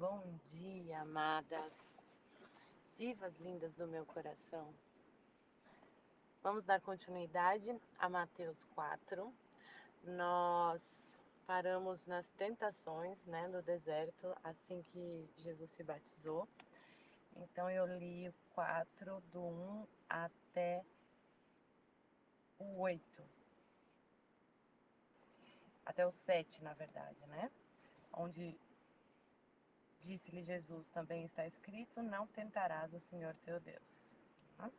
Bom dia, amadas, divas lindas do meu coração. Vamos dar continuidade a Mateus 4. Nós paramos nas tentações, né, no deserto, assim que Jesus se batizou. Então eu li o 4 do 1 até o 8. Até o 7, na verdade, né? Onde Disse-lhe Jesus, também está escrito: Não tentarás o Senhor teu Deus. Tá?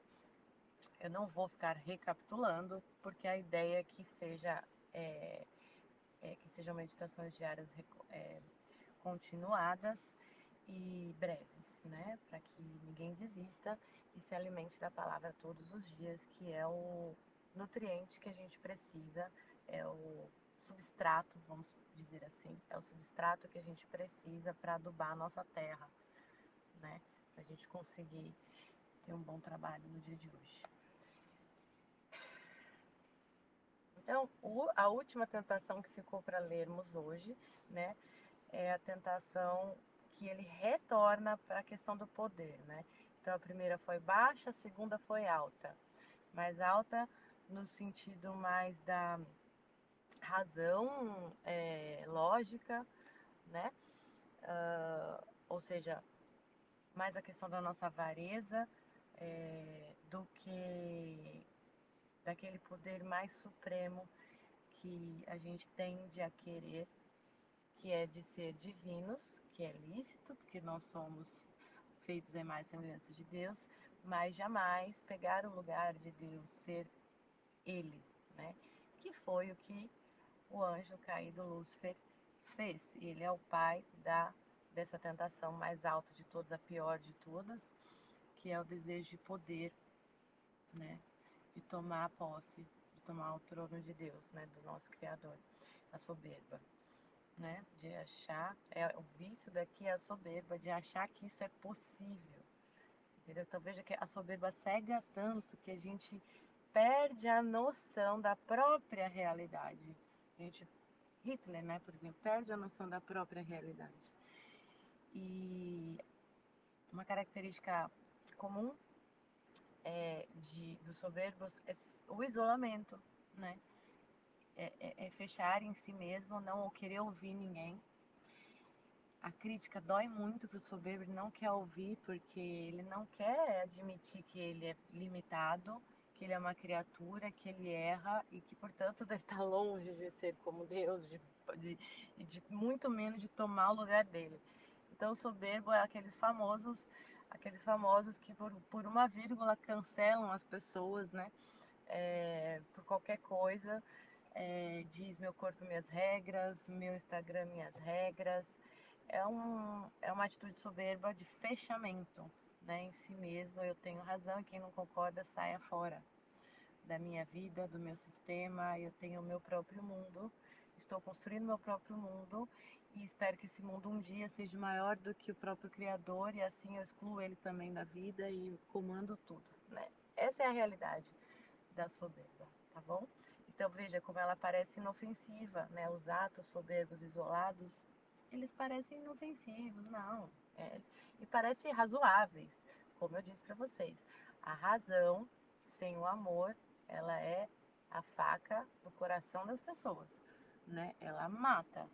Eu não vou ficar recapitulando, porque a ideia é que seja é, é, que sejam meditações diárias é, continuadas e breves, né? Para que ninguém desista e se alimente da palavra todos os dias, que é o nutriente que a gente precisa, é o substrato, vamos dizer assim, é o substrato que a gente precisa para adubar a nossa terra, né? Para a gente conseguir ter um bom trabalho no dia de hoje. Então, a última tentação que ficou para lermos hoje, né, é a tentação que ele retorna para a questão do poder, né? Então, a primeira foi baixa, a segunda foi alta. Mais alta no sentido mais da razão é, lógica, né? Uh, ou seja, mais a questão da nossa avareza é, do que daquele poder mais supremo que a gente tende a querer, que é de ser divinos, que é lícito, porque nós somos feitos em mais semelhança de Deus, mas jamais pegar o lugar de Deus, ser Ele, né? Que foi o que o anjo caído Lúcifer fez. Ele é o pai da dessa tentação mais alta de todas, a pior de todas, que é o desejo de poder, né? De tomar a posse, de tomar o trono de Deus, né? Do nosso Criador, a soberba, né? De achar, é o vício daqui é a soberba, de achar que isso é possível, entendeu? Então veja que a soberba cega tanto que a gente perde a noção da própria realidade gente, Hitler, né, por exemplo, perde a noção da própria realidade. E uma característica comum é, de, dos soberbos é o isolamento, né? É, é, é, fechar em si mesmo, não querer ouvir ninguém. A crítica dói muito para o soberbo, ele não quer ouvir porque ele não quer admitir que ele é limitado que ele é uma criatura, que ele erra e que, portanto, deve estar longe de ser como Deus, de, de, de muito menos de tomar o lugar dele. Então, soberbo é aqueles famosos, aqueles famosos que por, por uma vírgula cancelam as pessoas, né? É, por qualquer coisa, é, diz meu corpo minhas regras, meu Instagram minhas regras. É, um, é uma atitude soberba de fechamento né, em si mesmo. Eu tenho razão quem não concorda saia fora da minha vida, do meu sistema, eu tenho o meu próprio mundo, estou construindo meu próprio mundo e espero que esse mundo um dia seja maior do que o próprio Criador e assim eu excluo ele também da vida e comando tudo, né? Essa é a realidade da soberba, tá bom? Então veja como ela parece inofensiva, né? Os atos soberbos isolados, eles parecem inofensivos, não, é, e parecem razoáveis, como eu disse para vocês. A razão sem o amor ela é a faca do coração das pessoas, né? Ela mata,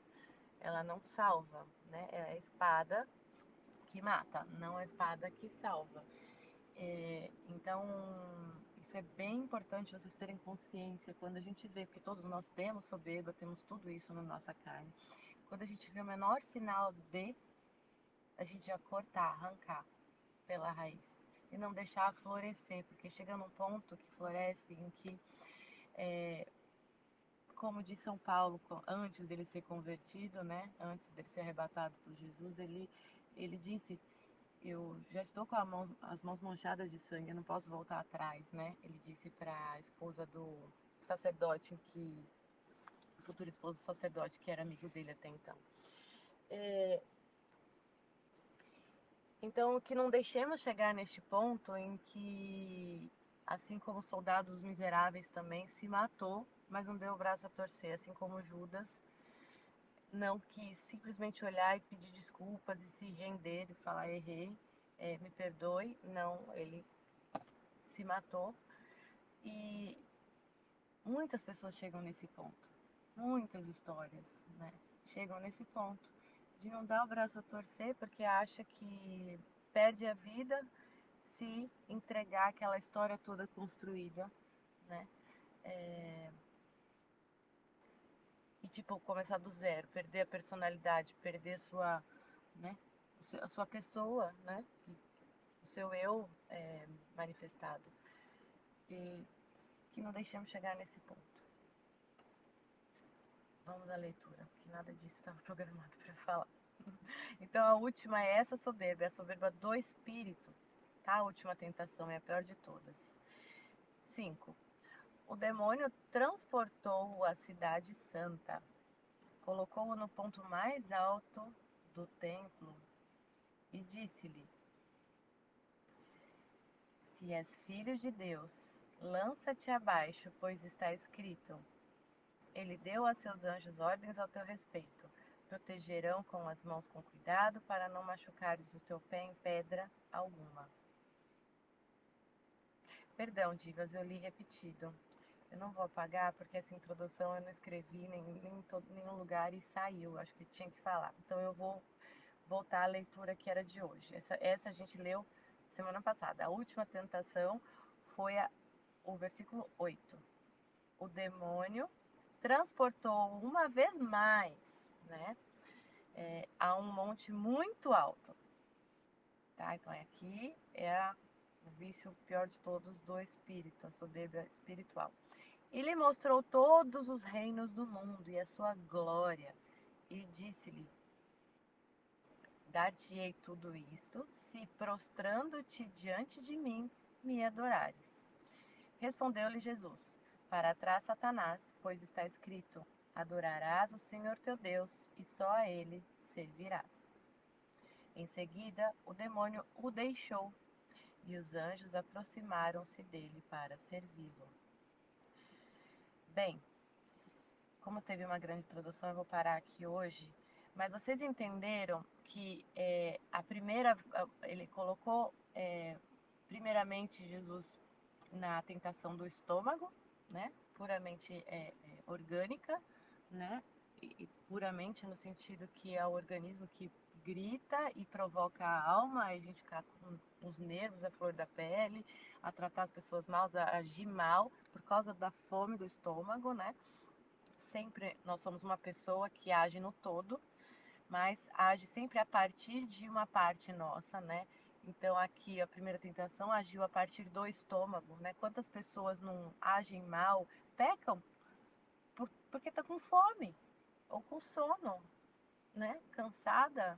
ela não salva, né? É a espada que mata, não a espada que salva. É, então, isso é bem importante vocês terem consciência quando a gente vê, porque todos nós temos soberba, temos tudo isso na nossa carne. Quando a gente vê o menor sinal de, a gente já cortar, arrancar pela raiz e não deixar florescer, porque chega num ponto que floresce em que, é, como diz São Paulo, antes dele ser convertido, né, antes dele ser arrebatado por Jesus, ele, ele disse: Eu já estou com mão, as mãos manchadas de sangue, eu não posso voltar atrás, né? Ele disse para a esposa do sacerdote que futuro esposo do sacerdote que era amigo dele até então. É, então, que não deixemos chegar neste ponto em que, assim como soldados miseráveis também, se matou, mas não deu o braço a torcer, assim como Judas não quis simplesmente olhar e pedir desculpas e se render e falar errei, é, me perdoe. Não, ele se matou. E muitas pessoas chegam nesse ponto, muitas histórias, né? Chegam nesse ponto de não dar o braço a torcer porque acha que perde a vida se entregar aquela história toda construída, né? É... E tipo, começar do zero, perder a personalidade, perder a sua, né? A sua pessoa, né? O seu eu é, manifestado. E que não deixemos chegar nesse ponto. Vamos à leitura, porque nada disso estava programado para falar. Então a última é essa soberba, é a soberba do espírito, tá? A última tentação é a pior de todas. 5. O demônio transportou-o à cidade santa, colocou-o no ponto mais alto do templo e disse-lhe: Se és filho de Deus, lança-te abaixo, pois está escrito: Ele deu a seus anjos ordens ao teu respeito protegerão com as mãos com cuidado para não machucares o teu pé em pedra alguma. Perdão, Divas, eu li repetido. Eu não vou apagar porque essa introdução eu não escrevi nem, nem em nenhum lugar e saiu. Acho que tinha que falar. Então eu vou voltar à leitura que era de hoje. Essa, essa a gente leu semana passada. A última tentação foi a, o versículo 8. O demônio transportou uma vez mais né? É, a um monte muito alto. Tá? Então, é aqui é a, o vício pior de todos do espírito, a soberba espiritual. E lhe mostrou todos os reinos do mundo e a sua glória, e disse-lhe: Dar-te-ei tudo isto, se prostrando-te diante de mim me adorares. Respondeu-lhe Jesus: Para trás, Satanás, pois está escrito: Adorarás o Senhor teu Deus e só a ele servirás. Em seguida, o demônio o deixou e os anjos aproximaram-se dele para servi-lo. Bem, como teve uma grande introdução, eu vou parar aqui hoje. Mas vocês entenderam que é, a primeira, ele colocou é, primeiramente Jesus na tentação do estômago, né? Puramente é, é orgânica né? E, puramente no sentido que é o organismo que grita e provoca a alma, a gente ficar com os nervos, a flor da pele, a tratar as pessoas mal, a agir mal por causa da fome do estômago, né? Sempre nós somos uma pessoa que age no todo, mas age sempre a partir de uma parte nossa, né? Então aqui a primeira tentação agiu a partir do estômago, né? Quantas pessoas não agem mal, pecam por, porque está com fome ou com sono, né? Cansada,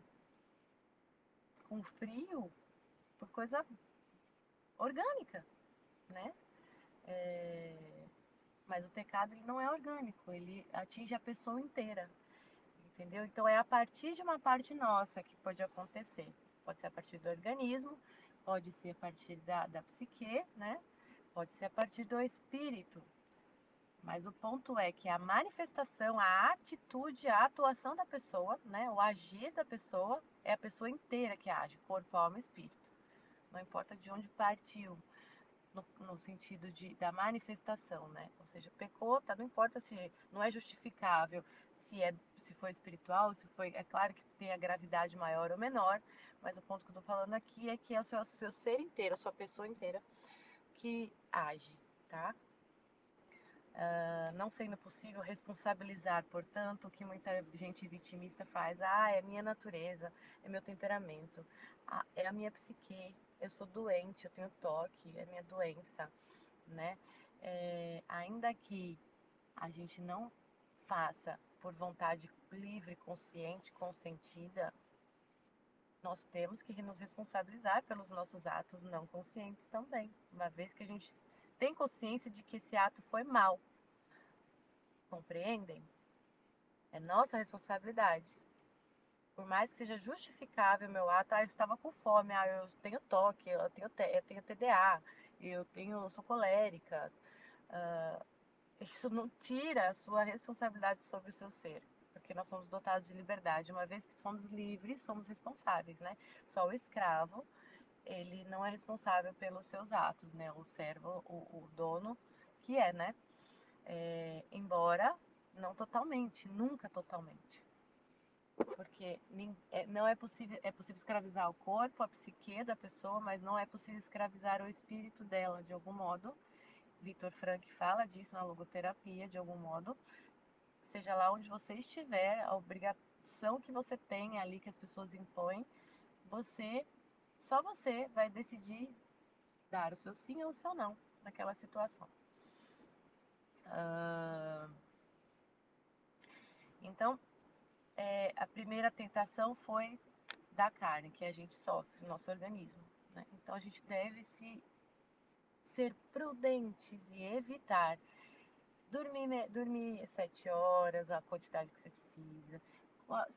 com frio, por coisa orgânica, né? É... Mas o pecado ele não é orgânico, ele atinge a pessoa inteira, entendeu? Então é a partir de uma parte nossa que pode acontecer. Pode ser a partir do organismo, pode ser a partir da, da psique, né? Pode ser a partir do espírito, mas o ponto é que a manifestação, a atitude, a atuação da pessoa, né, o agir da pessoa, é a pessoa inteira que age, corpo, alma espírito. Não importa de onde partiu, no, no sentido de, da manifestação, né? Ou seja, pecou, tá, não importa se não é justificável se é se foi espiritual, se foi, é claro que tem a gravidade maior ou menor, mas o ponto que eu tô falando aqui é que é o seu, seu ser inteiro, a sua pessoa inteira que age, tá? Uh, não sendo possível responsabilizar, portanto, o que muita gente vitimista faz. Ah, é minha natureza, é meu temperamento, ah, é a minha psique, eu sou doente, eu tenho toque, é minha doença, né? É, ainda que a gente não faça por vontade livre, consciente, consentida, nós temos que nos responsabilizar pelos nossos atos não conscientes também, uma vez que a gente tem consciência de que esse ato foi mal. Compreendem? É nossa responsabilidade. Por mais que seja justificável meu ato, ah, eu estava com fome, ah, eu tenho toque, eu tenho, eu tenho TDA, eu tenho, eu sou colérica. Uh, isso não tira a sua responsabilidade sobre o seu ser. Porque nós somos dotados de liberdade. Uma vez que somos livres, somos responsáveis, né? Só o escravo, ele não é responsável pelos seus atos, né? O servo, o, o dono, que é, né? É, embora não totalmente, nunca totalmente. Porque é, não é possível, é possível escravizar o corpo, a psique da pessoa, mas não é possível escravizar o espírito dela de algum modo. Victor Frank fala disso na logoterapia, de algum modo. Seja lá onde você estiver, a obrigação que você tem ali, que as pessoas impõem, você, só você vai decidir dar o seu sim ou o seu não naquela situação. Uh, então, é, a primeira tentação foi da carne, que a gente sofre, nosso organismo. Né? Então, a gente deve se ser prudentes e evitar dormir, dormir sete horas, a quantidade que você precisa,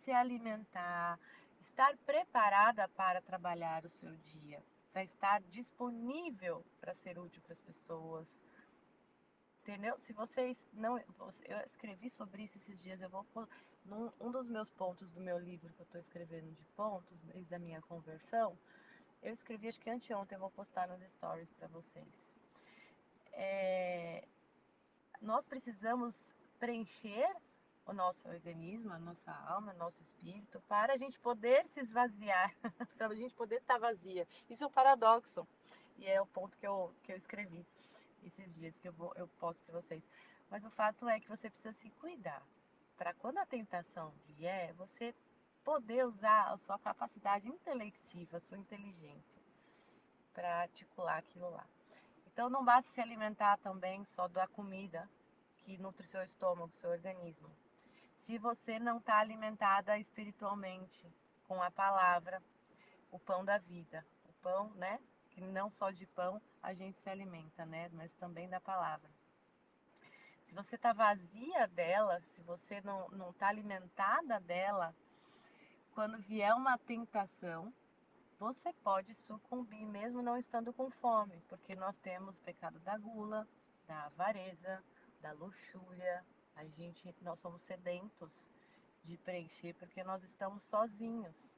se alimentar, estar preparada para trabalhar o seu dia, para estar disponível para ser útil para as pessoas, Entendeu? Se vocês não. Eu escrevi sobre isso esses dias, eu vou. Num, um dos meus pontos do meu livro que eu estou escrevendo de pontos, desde a minha conversão, eu escrevi, acho que anteontem, eu vou postar nos stories para vocês. É, nós precisamos preencher o nosso organismo, a nossa alma, nosso espírito, para a gente poder se esvaziar, para a gente poder estar tá vazia. Isso é um paradoxo, e é o ponto que eu, que eu escrevi esses dias que eu, vou, eu posto para vocês. Mas o fato é que você precisa se cuidar para quando a tentação vier, você poder usar a sua capacidade intelectiva, a sua inteligência para articular aquilo lá. Então não basta se alimentar também só da comida que nutre seu estômago, seu organismo. Se você não está alimentada espiritualmente com a palavra, o pão da vida, o pão, né, que não só de pão a gente se alimenta, né? Mas também da palavra. Se você está vazia dela, se você não está alimentada dela, quando vier uma tentação, você pode sucumbir mesmo não estando com fome, porque nós temos o pecado da gula, da avareza, da luxúria. A gente, nós somos sedentos de preencher porque nós estamos sozinhos.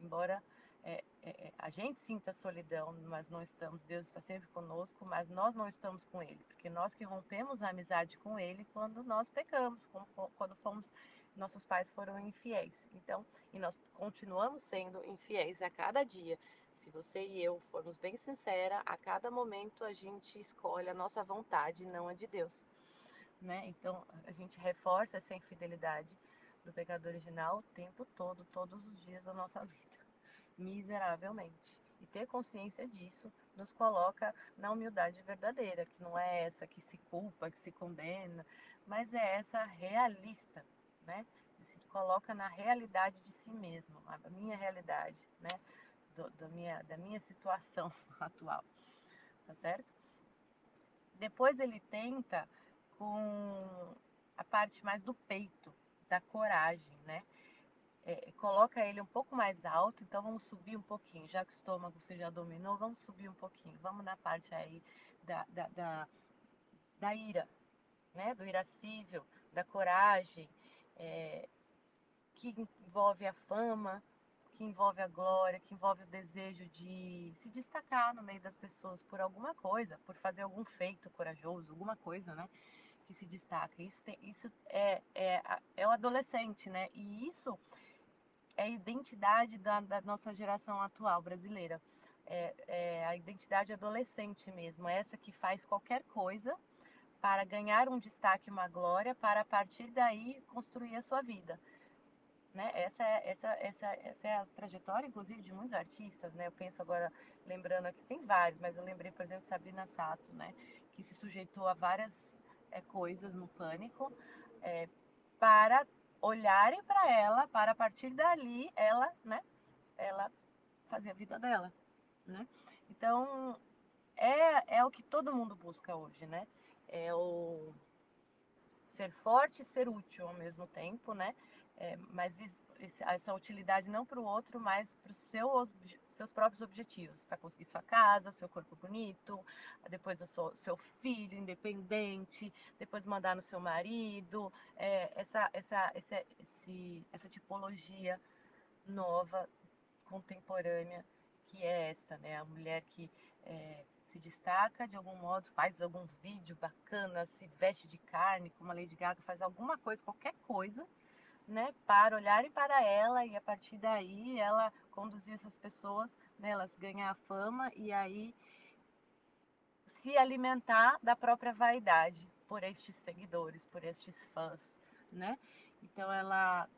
Embora é, é, é, a gente sinta solidão, mas não estamos, Deus está sempre conosco, mas nós não estamos com Ele, porque nós que rompemos a amizade com Ele quando nós pecamos, quando fomos, nossos pais foram infiéis. Então, e nós continuamos sendo infiéis a cada dia. Se você e eu formos bem sincera, a cada momento a gente escolhe a nossa vontade, não a de Deus. Né? Então, a gente reforça essa infidelidade do pecado original o tempo todo, todos os dias da nossa vida miseravelmente. E ter consciência disso nos coloca na humildade verdadeira, que não é essa que se culpa, que se condena, mas é essa realista, né? Se coloca na realidade de si mesmo, a minha realidade, né? Do, do minha, da minha situação atual, tá certo? Depois ele tenta com a parte mais do peito, da coragem, né? é, coloca ele um pouco mais alto, então vamos subir um pouquinho, já que o estômago você já dominou, vamos subir um pouquinho, vamos na parte aí da, da, da, da ira, né? do irascível, da coragem, é, que envolve a fama, que envolve a glória, que envolve o desejo de se destacar no meio das pessoas por alguma coisa, por fazer algum feito corajoso, alguma coisa, né? Que se destaca. Isso, tem, isso é, é, é o adolescente, né? E isso é a identidade da, da nossa geração atual brasileira. É, é, a identidade adolescente mesmo, essa que faz qualquer coisa para ganhar um destaque, uma glória, para a partir daí construir a sua vida. Né? Essa, é, essa, essa, essa é a trajetória, inclusive, de muitos artistas. Né? Eu penso agora, lembrando aqui, tem vários, mas eu lembrei, por exemplo, Sabrina Sato, né? que se sujeitou a várias é, coisas no pânico é, para olharem para ela, para a partir dali ela, né, ela fazer a vida dela, né? Então, é, é o que todo mundo busca hoje, né? É o ser forte e ser útil ao mesmo tempo, né? É, mas essa utilidade não para o outro, mas para o seu, seus próprios objetivos, para conseguir sua casa, seu corpo bonito, depois o seu, seu filho independente, depois mandar no seu marido, é, essa, essa, essa, esse, essa tipologia nova, contemporânea, que é esta, né? A mulher que é, se destaca de algum modo, faz algum vídeo bacana, se veste de carne, como a Lady Gaga, faz alguma coisa, qualquer coisa, né, para olharem para ela e a partir daí ela conduzir essas pessoas, né, elas ganham a fama e aí se alimentar da própria vaidade por estes seguidores, por estes fãs, né? Então ela,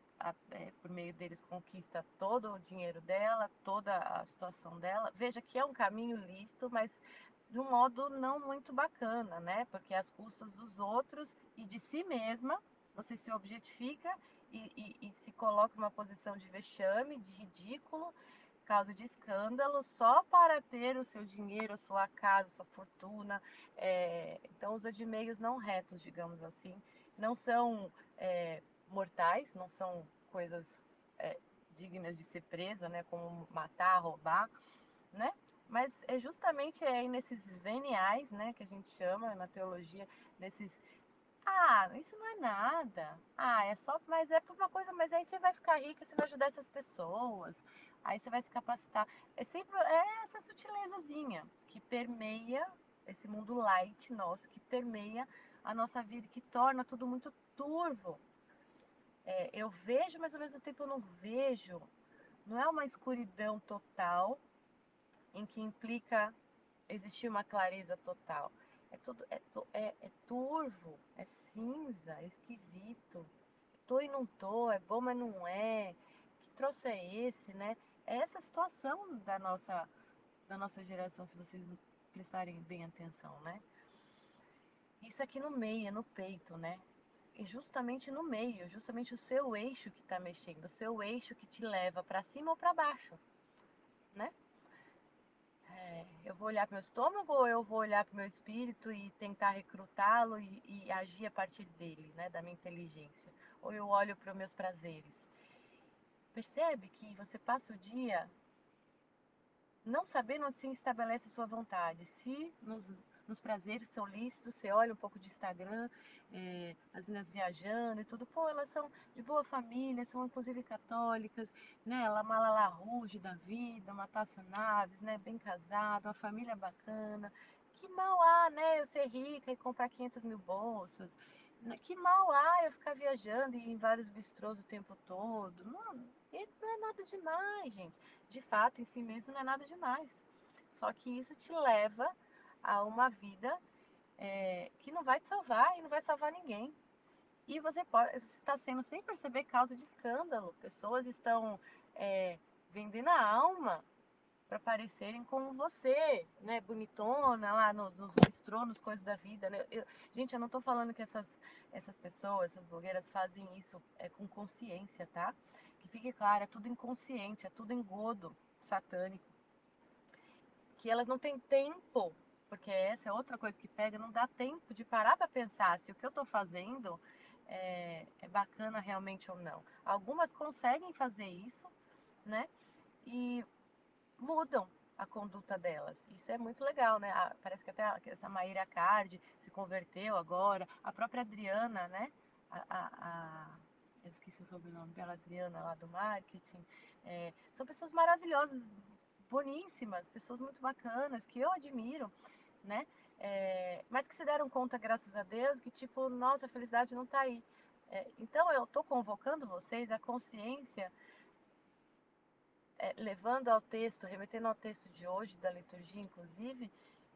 é, por meio deles, conquista todo o dinheiro dela, toda a situação dela. Veja que é um caminho lícito, mas de um modo não muito bacana, né? Porque às custas dos outros e de si mesma, você se objetifica e, e, e se coloca numa posição de vexame, de ridículo, causa de escândalo, só para ter o seu dinheiro, a sua casa, sua fortuna. É, então, usa de meios não retos, digamos assim. Não são é, mortais, não são coisas é, dignas de ser presa, né? Como matar, roubar, né? Mas é justamente aí nesses veniais, né, que a gente chama na teologia, nesses ah, isso não é nada. Ah, é só, mas é por uma coisa, mas aí você vai ficar rica, você vai ajudar essas pessoas. Aí você vai se capacitar. É sempre é essa sutilezazinha que permeia esse mundo light nosso, que permeia a nossa vida, que torna tudo muito turvo. É, eu vejo, mas ao mesmo tempo eu não vejo. Não é uma escuridão total, em que implica existir uma clareza total. É tudo é, é, é turvo, é cinza, é esquisito. Tô e não tô, é bom, mas não é. Que troço é esse, né? É essa situação da nossa da nossa geração, se vocês prestarem bem atenção, né? Isso aqui no meio, no peito, né? Justamente no meio, justamente o seu eixo que está mexendo, o seu eixo que te leva para cima ou para baixo, né? É, eu vou olhar para meu estômago ou eu vou olhar para o meu espírito e tentar recrutá-lo e, e, agir a partir dele, né, da minha inteligência? Ou eu olho para os meus prazeres? Percebe que você passa o dia não sabendo onde se estabelece a sua vontade. Se nos nos prazeres são lícitos, você olha um pouco de Instagram, é, as meninas viajando e tudo, pô, elas são de boa família, são inclusive católicas, né, ela Malala Rouge da vida, uma Tássia Naves, né, bem casada, uma família bacana, que mal há, né, eu ser rica e comprar 500 mil bolsas, né, que mal há eu ficar viajando e em vários bistrôs o tempo todo, não, não é nada demais, gente, de fato, em si mesmo não é nada demais, só que isso te leva a uma vida é, que não vai te salvar e não vai salvar ninguém. E você pode está sendo sem perceber causa de escândalo. Pessoas estão é, vendendo a alma para parecerem como você, né, bonitona lá nos, nos bistronos, coisas da vida. Né? Eu, gente, eu não estou falando que essas, essas pessoas, essas blogueiras fazem isso é, com consciência, tá? Que fique claro, é tudo inconsciente, é tudo engodo satânico. Que elas não têm tempo porque essa é outra coisa que pega, não dá tempo de parar para pensar se o que eu estou fazendo é, é, bacana realmente ou não. Algumas conseguem fazer isso, né? E mudam a conduta delas. Isso é muito legal, né? Parece que até essa Maíra Card se converteu agora, a própria Adriana, né? A, a, a eu esqueci o sobrenome dela, Adriana, lá do marketing. É, são pessoas maravilhosas, boníssimas, pessoas muito bacanas, que eu admiro né? É, mas que se deram conta, graças a Deus, que tipo, nossa, a felicidade não está aí. É, então eu estou convocando vocês a consciência, é, levando ao texto, remetendo ao texto de hoje, da liturgia, inclusive,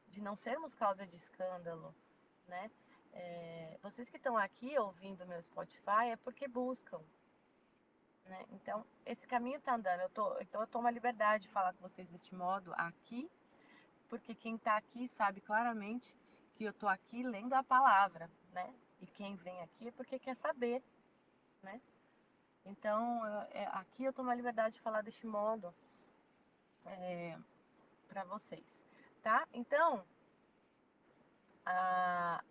de não sermos causa de escândalo, né? É, vocês que estão aqui ouvindo meu Spotify é porque buscam, né? Então, esse caminho está andando. Eu tô, então, eu tomo a liberdade de falar com vocês deste modo aqui, porque quem está aqui sabe claramente que eu estou aqui lendo a palavra, né? E quem vem aqui é porque quer saber, né? Então, é, aqui eu tomo a liberdade de falar deste modo é, para vocês, tá? Então, a,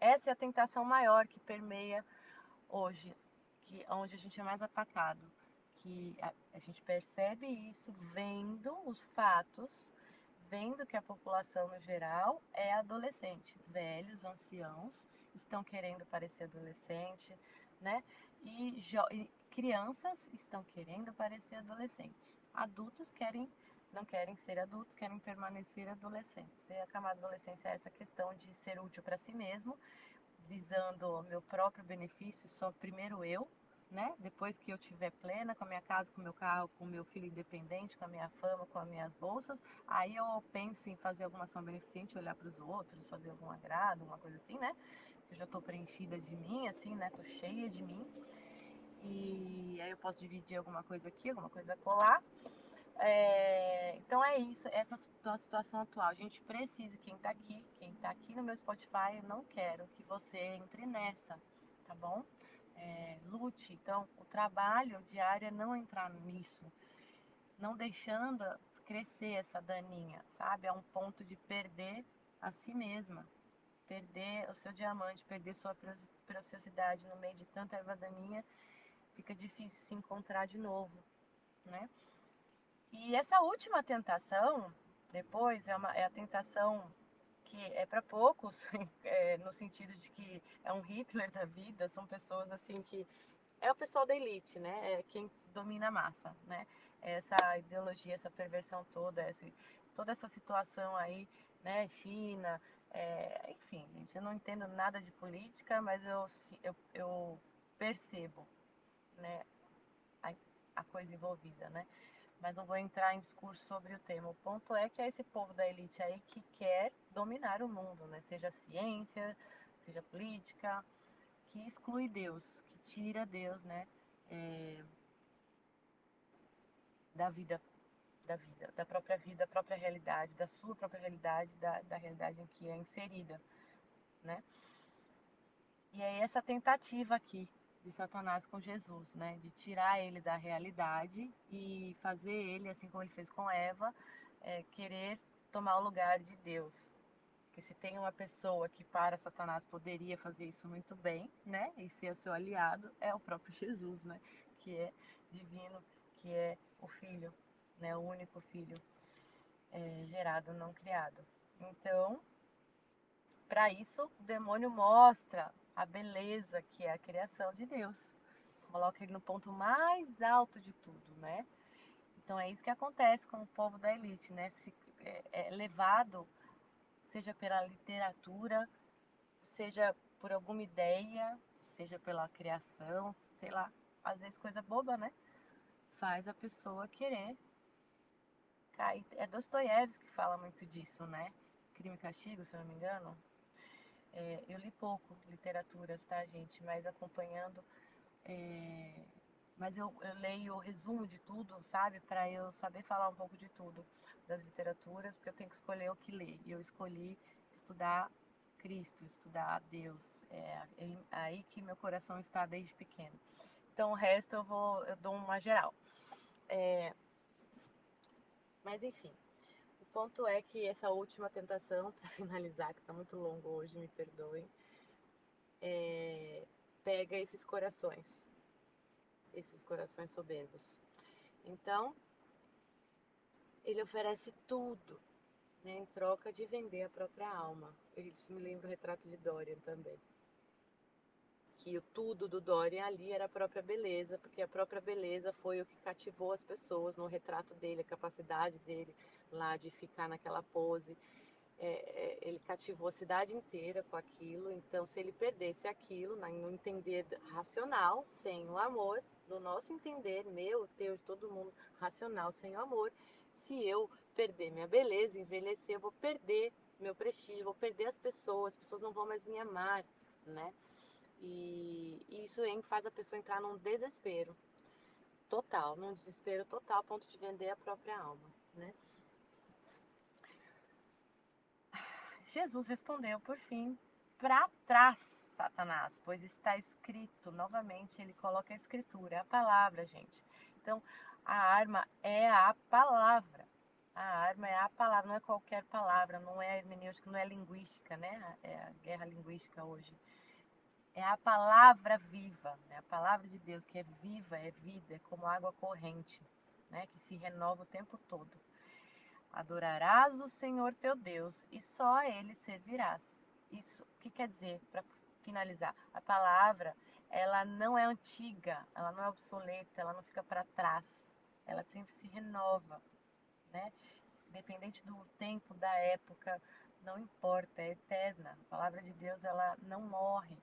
essa é a tentação maior que permeia hoje, que onde a gente é mais atacado, que a, a gente percebe isso vendo os fatos, vendo que a população no geral é adolescente, velhos, anciãos, estão querendo parecer adolescente, né? E, e crianças estão querendo parecer adolescente. Adultos querem não querem ser adultos, querem permanecer adolescentes. E a camada adolescência é essa questão de ser útil para si mesmo, visando o meu próprio benefício, só primeiro eu, né? Depois que eu tiver plena com a minha casa, com o meu carro, com o meu filho independente, com a minha fama, com as minhas bolsas, aí eu penso em fazer alguma ação beneficente, olhar para os outros, fazer algum agrado, uma coisa assim, né? Eu já estou preenchida de mim, assim, né? Tô cheia de mim. E aí eu posso dividir alguma coisa aqui, alguma coisa colar. É, então é isso, essa é a situação atual. A gente precisa, quem está aqui, quem está aqui no meu Spotify, eu não quero que você entre nessa, tá bom? É, lute. Então, o trabalho diário é não entrar nisso, não deixando crescer essa daninha, sabe? É um ponto de perder a si mesma, perder o seu diamante, perder sua preciosidade no meio de tanta erva daninha, fica difícil se encontrar de novo, né? E essa última tentação, depois, é, uma, é a tentação que é para poucos, é, no sentido de que é um Hitler da vida, são pessoas assim que. É o pessoal da elite, né? É quem domina a massa, né? Essa ideologia, essa perversão toda, essa, toda essa situação aí, né? China, é, enfim, gente, eu não entendo nada de política, mas eu, eu, eu percebo, né? A, a coisa envolvida, né? Mas não vou entrar em discurso sobre o tema. O ponto é que é esse povo da elite aí que quer dominar o mundo, né? Seja ciência, seja política, que exclui Deus, que tira Deus, né? É, da vida, da vida, da própria vida, da própria realidade, da sua própria realidade, da, da realidade em que é inserida, né? E aí essa tentativa aqui de Satanás com Jesus, né? De tirar ele da realidade e fazer ele, assim como ele fez com Eva, é, querer tomar o lugar de Deus. Que se tem uma pessoa que para Satanás poderia fazer isso muito bem, né? E ser o seu aliado, é o próprio Jesus, né? Que é divino, que é o Filho, né? O único Filho é, gerado, não criado. Então, para isso, o demônio mostra a beleza que é a criação de Deus. Coloca ele no ponto mais alto de tudo, né? Então é isso que acontece com o povo da elite, né? Se, é, é levado, seja pela literatura, seja por alguma ideia, seja pela criação, sei lá, às vezes coisa boba, né? Faz a pessoa querer cair. É Dostoiévski que fala muito disso, né? Crime e Castigo, se eu não me engano. É, eu li pouco literaturas, tá, gente? Mas acompanhando. É, mas eu, eu, leio o resumo de tudo, sabe? Para eu saber falar um pouco de tudo das literaturas, porque eu tenho que escolher o que ler. E eu escolhi estudar Cristo, estudar Deus. É, é aí que meu coração está desde pequeno. Então o resto eu vou, eu dou uma geral. É, mas enfim ponto é que essa última tentação, para finalizar, que está muito longo hoje, me perdoem, é, pega esses corações, esses corações soberbos. Então, ele oferece tudo né, em troca de vender a própria alma. Isso me lembra o retrato de Dorian também. Que o tudo do Dorian ali era a própria beleza, porque a própria beleza foi o que cativou as pessoas no retrato dele, a capacidade dele lá de ficar naquela pose. É, é, ele cativou a cidade inteira com aquilo, então se ele perdesse aquilo, no entender racional, sem o amor, no nosso entender, meu, teu, de todo mundo, racional, sem o amor, se eu perder minha beleza, envelhecer, eu vou perder meu prestígio, vou perder as pessoas, as pessoas não vão mais me amar, né? E, isso faz a pessoa entrar num desespero total, num desespero total, a ponto de vender a própria alma, né? Jesus respondeu, por fim, para trás, Satanás, pois está escrito, novamente ele coloca a escritura, a palavra, gente. Então, a arma é a palavra. A arma é a palavra, não é qualquer palavra, não é hermenêutica, não é linguística, né? É a guerra linguística hoje. É a palavra viva, é a palavra de Deus que é viva, é vida, é como água corrente, né, que se renova o tempo todo. Adorarás o Senhor teu Deus e só a ele servirás. Isso, o que quer dizer para finalizar? A palavra, ela não é antiga, ela não é obsoleta, ela não fica para trás. Ela sempre se renova, né? Independente do tempo, da época, não importa, é eterna. A palavra de Deus, ela não morre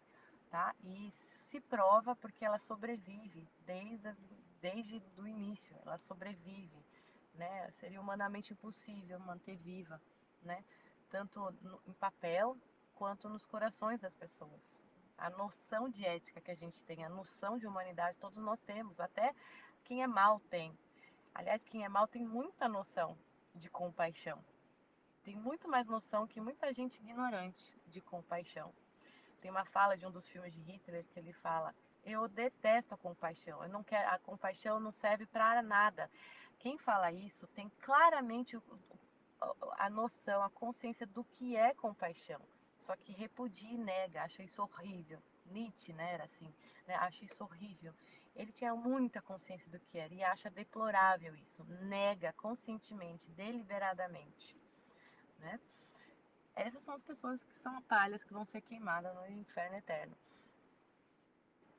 tá? E se prova porque ela sobrevive desde, desde do início, ela sobrevive, né? Seria humanamente impossível manter viva, né? Tanto no, em papel quanto nos corações das pessoas. A noção de ética que a gente tem, a noção de humanidade, todos nós temos, até quem é mal tem. Aliás, quem é mal tem muita noção de compaixão. Tem muito mais noção que muita gente ignorante de compaixão. Tem uma fala de um dos filmes de Hitler que ele fala: "Eu detesto a compaixão. Eu não quero a compaixão não serve para nada". Quem fala isso tem claramente a noção, a consciência do que é compaixão. Só que repudia e nega, acha isso horrível. Nietzsche, né, era assim, né, acha isso horrível. Ele tinha muita consciência do que era e acha deplorável isso, nega conscientemente, deliberadamente, né? Essas são as pessoas que são palhas que vão ser queimadas no inferno eterno.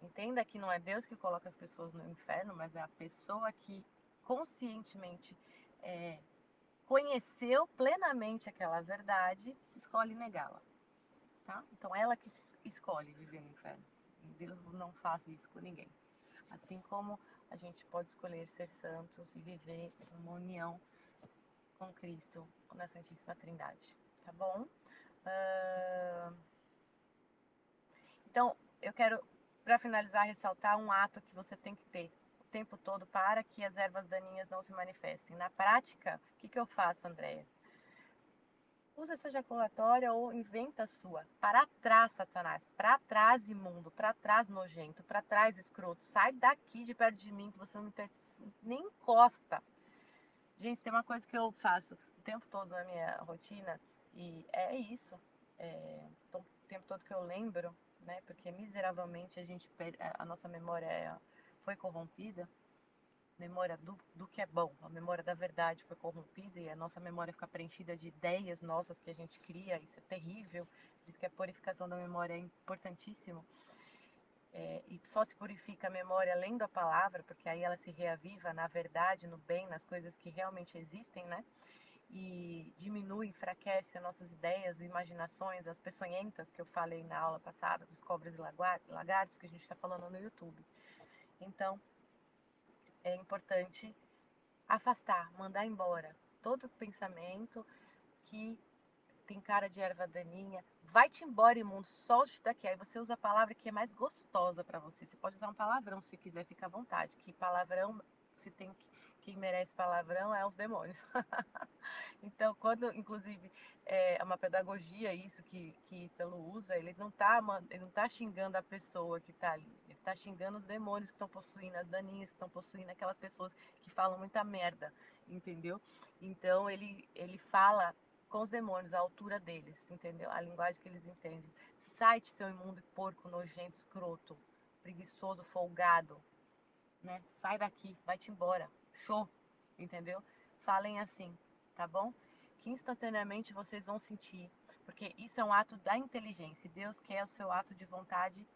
Entenda que não é Deus que coloca as pessoas no inferno, mas é a pessoa que conscientemente é, conheceu plenamente aquela verdade, escolhe negá-la. Tá? Então, ela que escolhe viver no inferno. Deus não faz isso com ninguém. Assim como a gente pode escolher ser santos e viver uma união com Cristo na Santíssima Trindade tá bom? Uh... Então, eu quero, para finalizar, ressaltar um ato que você tem que ter o tempo todo para que as ervas daninhas não se manifestem. Na prática, o que, que eu faço, Andréia? Usa essa ejaculatória ou inventa a sua. Para trás, Satanás. Para trás, imundo. Para trás, nojento. Para trás, escroto. Sai daqui de perto de mim que você não me per... nem encosta. Gente, tem uma coisa que eu faço o tempo todo na minha rotina e é isso. É, então, o tempo todo que eu lembro, né? Porque miseravelmente a gente a nossa memória é, foi corrompida. Memória do, do que é bom, a memória da verdade foi corrompida e a nossa memória fica preenchida de ideias nossas que a gente cria. Isso é terrível. Por isso que a purificação da memória é importantíssimo. É, e só se purifica a memória lendo a palavra, porque aí ela se reaviva na verdade, no bem, nas coisas que realmente existem, né? E diminui, enfraquece as nossas ideias, imaginações, as peçonhentas que eu falei na aula passada, dos cobras e lagartos, que a gente está falando no YouTube. Então, é importante afastar, mandar embora todo pensamento que tem cara de erva daninha. Vai-te embora, imundo, solte daqui. Aí você usa a palavra que é mais gostosa para você. Você pode usar um palavrão se quiser, fica à vontade. Que palavrão se tem que quem merece palavrão é os demônios. então, quando, inclusive, é uma pedagogia isso que, que Ítalo usa, ele não está ele não tá xingando a pessoa que está ali, ele está xingando os demônios que estão possuindo, as daninhas que estão possuindo, aquelas pessoas que falam muita merda, entendeu? Então, ele, ele fala com os demônios, à altura deles, entendeu? A linguagem que eles entendem. Sai de seu imundo porco, nojento, escroto, preguiçoso, folgado, né? Sai daqui, vai-te embora show, entendeu? Falem assim, tá bom? Que instantaneamente vocês vão sentir, porque isso é um ato da inteligência. Deus quer o seu ato de vontade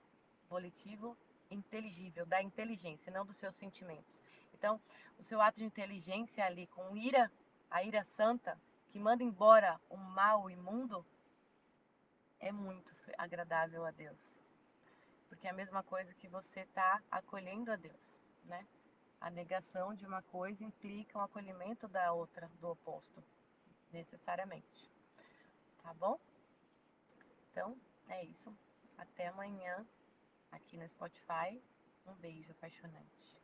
volitivo inteligível, da inteligência, não dos seus sentimentos. Então, o seu ato de inteligência ali com ira, a ira santa, que manda embora o mal imundo, é muito agradável a Deus. Porque é a mesma coisa que você está acolhendo a Deus, né? A negação de uma coisa implica um acolhimento da outra, do oposto, necessariamente. Tá bom? Então, é isso. Até amanhã aqui no Spotify. Um beijo apaixonante.